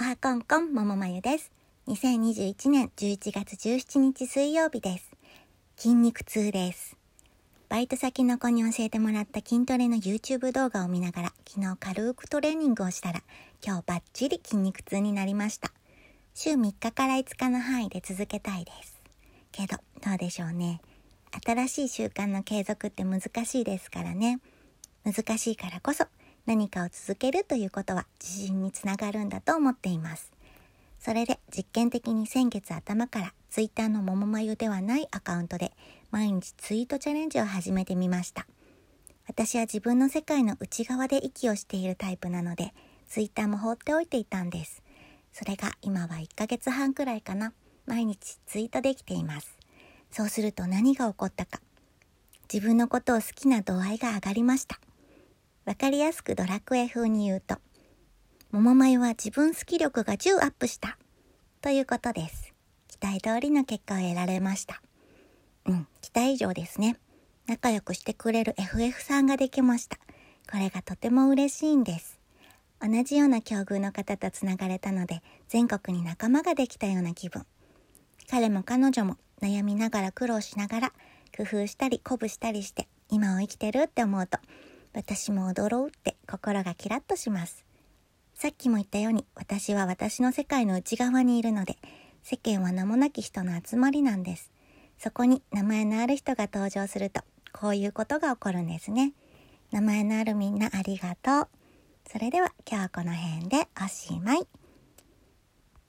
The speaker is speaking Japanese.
おはこんこん、ももまゆです。2021年11月17日水曜日です。筋肉痛です。バイト先の子に教えてもらった筋トレの YouTube 動画を見ながら、昨日軽くトレーニングをしたら、今日バッチリ筋肉痛になりました。週3日から5日の範囲で続けたいです。けど、どうでしょうね。新しい習慣の継続って難しいですからね。難しいからこそ何かを続けるということは自信につながるんだと思っています。それで実験的に先月頭から Twitter のももまゆではないアカウントで毎日ツイートチャレンジを始めてみました。私は自分の世界の内側で息をしているタイプなので Twitter も放っておいていたんです。それが今は1ヶ月半くらいかな。毎日ツイートできています。そうすると何が起こったか。自分のことを好きな度合いが上がりました。わかりやすくドラクエ風に言うと、桃眉は自分好き力が10アップした。ということです。期待通りの結果を得られました。うん、期待以上ですね。仲良くしてくれる FF さんができました。これがとても嬉しいんです。同じような境遇の方とつながれたので、全国に仲間ができたような気分。彼も彼女も悩みながら苦労しながら、工夫したり鼓舞したりして、今を生きてるって思うと、私も踊ろうって心がキラッとします。さっきも言ったように私は私の世界の内側にいるので世間は名もなき人の集まりなんです。そこに名前のある人が登場するとこういうことが起こるんですね。名前のあるみんなありがとう。それでは今日はこの辺でおしまい。